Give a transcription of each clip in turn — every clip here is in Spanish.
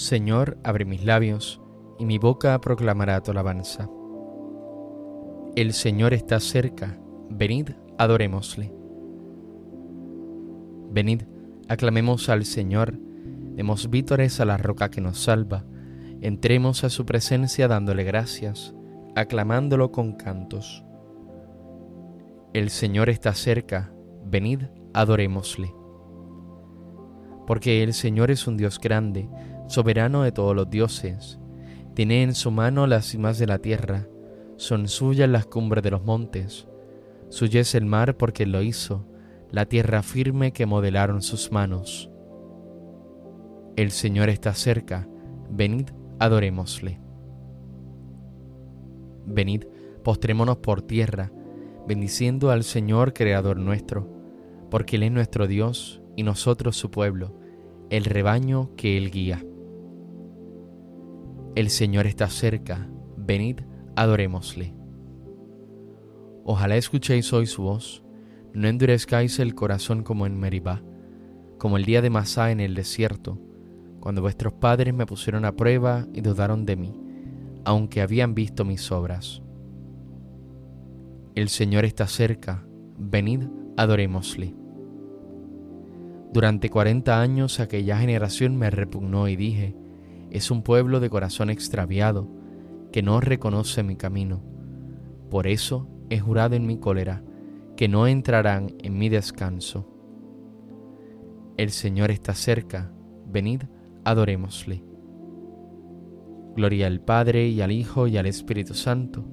Señor, abre mis labios, y mi boca proclamará tu alabanza. El Señor está cerca, venid, adorémosle. Venid, aclamemos al Señor, demos vítores a la roca que nos salva, entremos a su presencia dándole gracias, aclamándolo con cantos. El Señor está cerca, venid, adorémosle. Porque el Señor es un Dios grande, soberano de todos los dioses. Tiene en su mano las cimas de la tierra, son suyas las cumbres de los montes. Suya es el mar porque lo hizo, la tierra firme que modelaron sus manos. El Señor está cerca, venid, adorémosle. Venid, postrémonos por tierra, bendiciendo al Señor Creador nuestro, porque Él es nuestro Dios y nosotros su pueblo, el rebaño que Él guía. El Señor está cerca, venid, adorémosle. Ojalá escuchéis hoy su voz, no endurezcáis el corazón como en Meribá, como el día de Masá en el desierto, cuando vuestros padres me pusieron a prueba y dudaron de mí, aunque habían visto mis obras. El Señor está cerca, venid, adorémosle. Durante cuarenta años aquella generación me repugnó y dije, es un pueblo de corazón extraviado, que no reconoce mi camino. Por eso he jurado en mi cólera, que no entrarán en mi descanso. El Señor está cerca, venid, adorémosle. Gloria al Padre y al Hijo y al Espíritu Santo,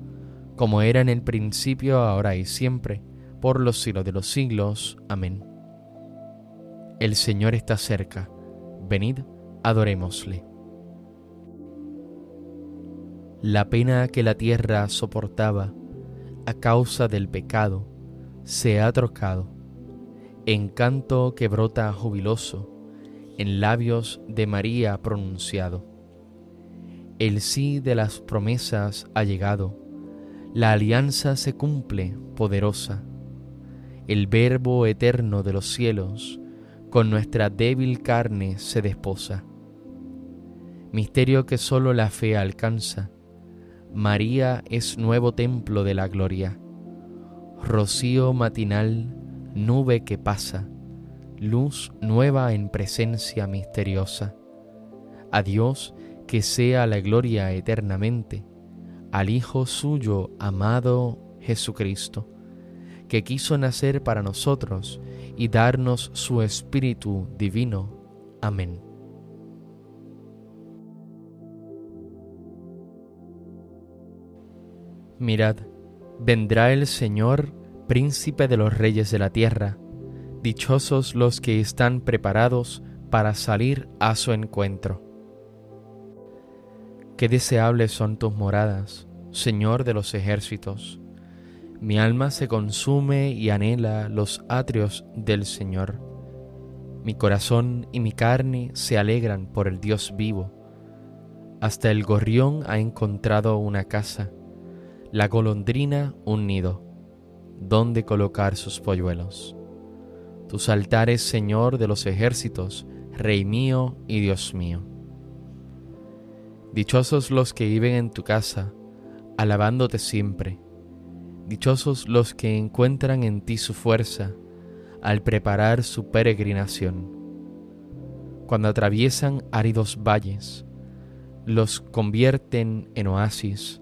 como era en el principio, ahora y siempre, por los siglos de los siglos. Amén. El Señor está cerca, venid, adorémosle. La pena que la tierra soportaba a causa del pecado se ha trocado en canto que brota jubiloso en labios de María pronunciado. El sí de las promesas ha llegado, la alianza se cumple poderosa, el verbo eterno de los cielos con nuestra débil carne se desposa. Misterio que sólo la fe alcanza, María es nuevo templo de la gloria, rocío matinal, nube que pasa, luz nueva en presencia misteriosa. A Dios que sea la gloria eternamente, al Hijo suyo amado Jesucristo, que quiso nacer para nosotros y darnos su Espíritu divino. Amén. Mirad, vendrá el Señor, príncipe de los reyes de la tierra. Dichosos los que están preparados para salir a su encuentro. Qué deseables son tus moradas, Señor de los ejércitos. Mi alma se consume y anhela los atrios del Señor. Mi corazón y mi carne se alegran por el Dios vivo. Hasta el gorrión ha encontrado una casa la golondrina un nido, donde colocar sus polluelos. Tus altares, Señor de los ejércitos, Rey mío y Dios mío. Dichosos los que viven en tu casa, alabándote siempre. Dichosos los que encuentran en ti su fuerza al preparar su peregrinación. Cuando atraviesan áridos valles, los convierten en oasis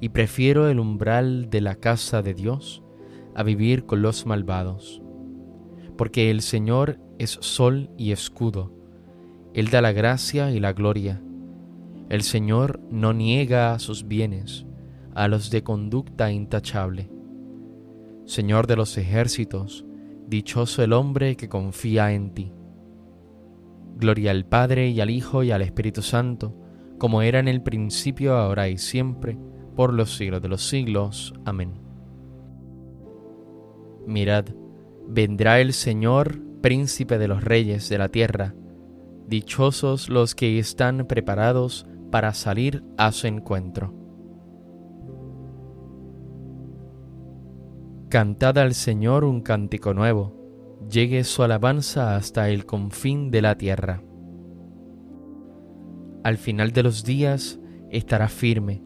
y prefiero el umbral de la casa de Dios a vivir con los malvados. Porque el Señor es sol y escudo, Él da la gracia y la gloria. El Señor no niega sus bienes a los de conducta intachable. Señor de los ejércitos, dichoso el hombre que confía en ti. Gloria al Padre y al Hijo y al Espíritu Santo, como era en el principio, ahora y siempre, por los siglos de los siglos. Amén. Mirad, vendrá el Señor, príncipe de los reyes de la tierra, dichosos los que están preparados para salir a su encuentro. Cantad al Señor un cántico nuevo, llegue su alabanza hasta el confín de la tierra. Al final de los días estará firme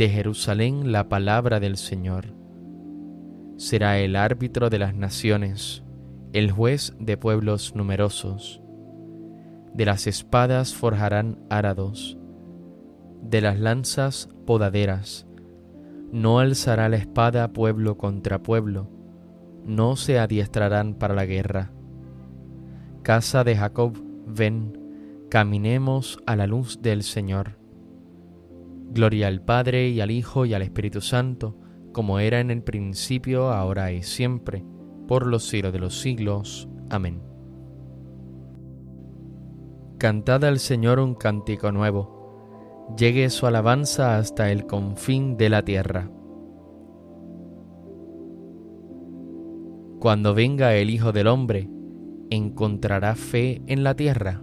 de Jerusalén la palabra del Señor. Será el árbitro de las naciones, el juez de pueblos numerosos. De las espadas forjarán árados, de las lanzas podaderas. No alzará la espada pueblo contra pueblo, no se adiestrarán para la guerra. Casa de Jacob, ven, Caminemos a la luz del Señor. Gloria al Padre y al Hijo y al Espíritu Santo, como era en el principio, ahora y siempre, por los siglos de los siglos. Amén. Cantad al Señor un cántico nuevo, llegue su alabanza hasta el confín de la tierra. Cuando venga el Hijo del Hombre, ¿encontrará fe en la tierra?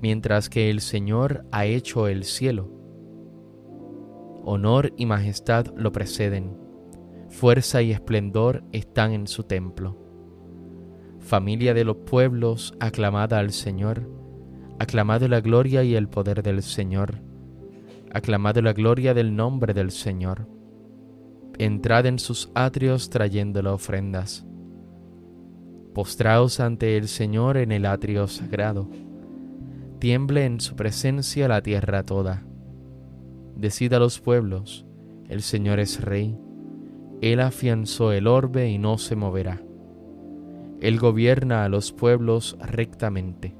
mientras que el Señor ha hecho el cielo. Honor y majestad lo preceden, fuerza y esplendor están en su templo. Familia de los pueblos, aclamada al Señor, aclamado la gloria y el poder del Señor, aclamado la gloria del nombre del Señor. Entrad en sus atrios trayéndole ofrendas. Postraos ante el Señor en el atrio sagrado tiemble en su presencia la tierra toda. Decida los pueblos, el Señor es rey, Él afianzó el orbe y no se moverá. Él gobierna a los pueblos rectamente.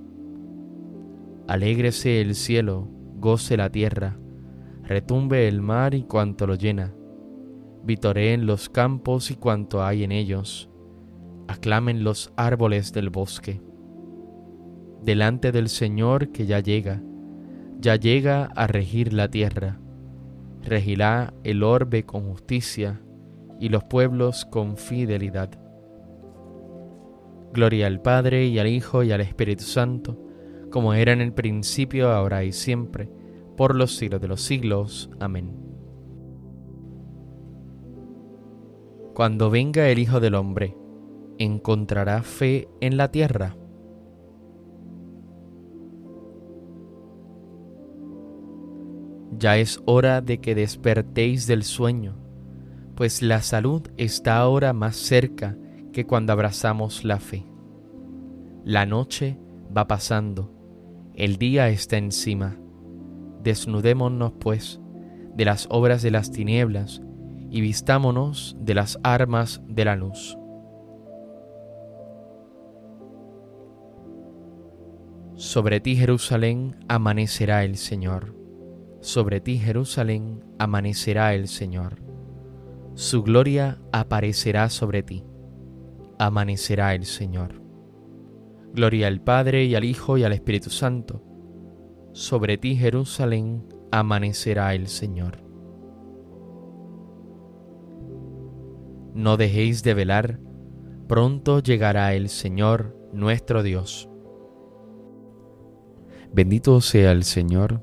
Alégrese el cielo, goce la tierra, retumbe el mar y cuanto lo llena, vitoreen los campos y cuanto hay en ellos, aclamen los árboles del bosque delante del Señor que ya llega, ya llega a regir la tierra. Regirá el orbe con justicia y los pueblos con fidelidad. Gloria al Padre y al Hijo y al Espíritu Santo, como era en el principio, ahora y siempre, por los siglos de los siglos. Amén. Cuando venga el Hijo del Hombre, ¿encontrará fe en la tierra? Ya es hora de que despertéis del sueño, pues la salud está ahora más cerca que cuando abrazamos la fe. La noche va pasando, el día está encima. Desnudémonos, pues, de las obras de las tinieblas y vistámonos de las armas de la luz. Sobre ti, Jerusalén, amanecerá el Señor sobre ti Jerusalén amanecerá el Señor. Su gloria aparecerá sobre ti. Amanecerá el Señor. Gloria al Padre y al Hijo y al Espíritu Santo. Sobre ti Jerusalén amanecerá el Señor. No dejéis de velar, pronto llegará el Señor nuestro Dios. Bendito sea el Señor,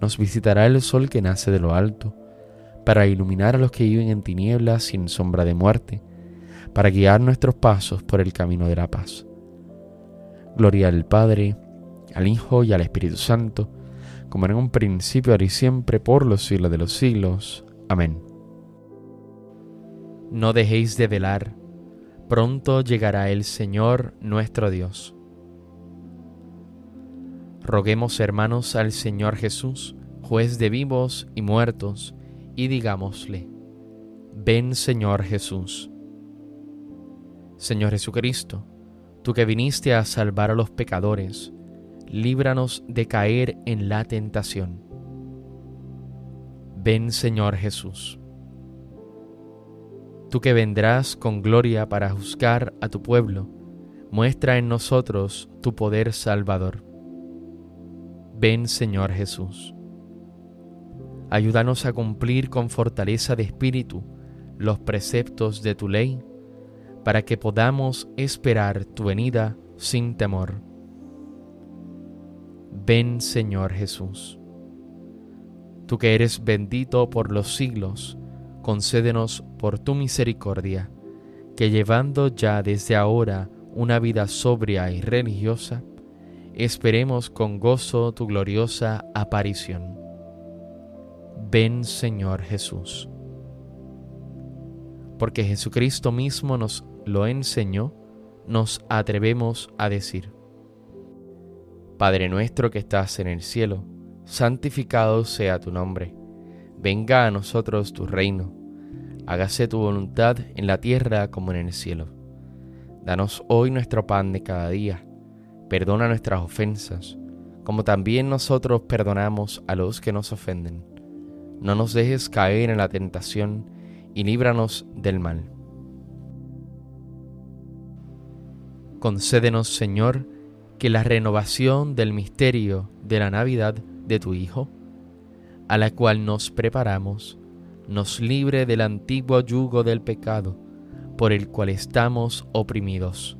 nos visitará el sol que nace de lo alto, para iluminar a los que viven en tinieblas sin sombra de muerte, para guiar nuestros pasos por el camino de la paz. Gloria al Padre, al Hijo y al Espíritu Santo, como en un principio, ahora y siempre, por los siglos de los siglos. Amén. No dejéis de velar, pronto llegará el Señor nuestro Dios. Roguemos, hermanos, al Señor Jesús, juez de vivos y muertos, y digámosle, ven Señor Jesús. Señor Jesucristo, tú que viniste a salvar a los pecadores, líbranos de caer en la tentación. Ven Señor Jesús. Tú que vendrás con gloria para juzgar a tu pueblo, muestra en nosotros tu poder salvador. Ven Señor Jesús. Ayúdanos a cumplir con fortaleza de espíritu los preceptos de tu ley, para que podamos esperar tu venida sin temor. Ven Señor Jesús. Tú que eres bendito por los siglos, concédenos por tu misericordia, que llevando ya desde ahora una vida sobria y religiosa, esperemos con gozo tu gloriosa aparición. Ven Señor Jesús. Porque Jesucristo mismo nos lo enseñó, nos atrevemos a decir, Padre nuestro que estás en el cielo, santificado sea tu nombre, venga a nosotros tu reino, hágase tu voluntad en la tierra como en el cielo. Danos hoy nuestro pan de cada día Perdona nuestras ofensas, como también nosotros perdonamos a los que nos ofenden. No nos dejes caer en la tentación y líbranos del mal. Concédenos, Señor, que la renovación del misterio de la Navidad de tu Hijo, a la cual nos preparamos, nos libre del antiguo yugo del pecado por el cual estamos oprimidos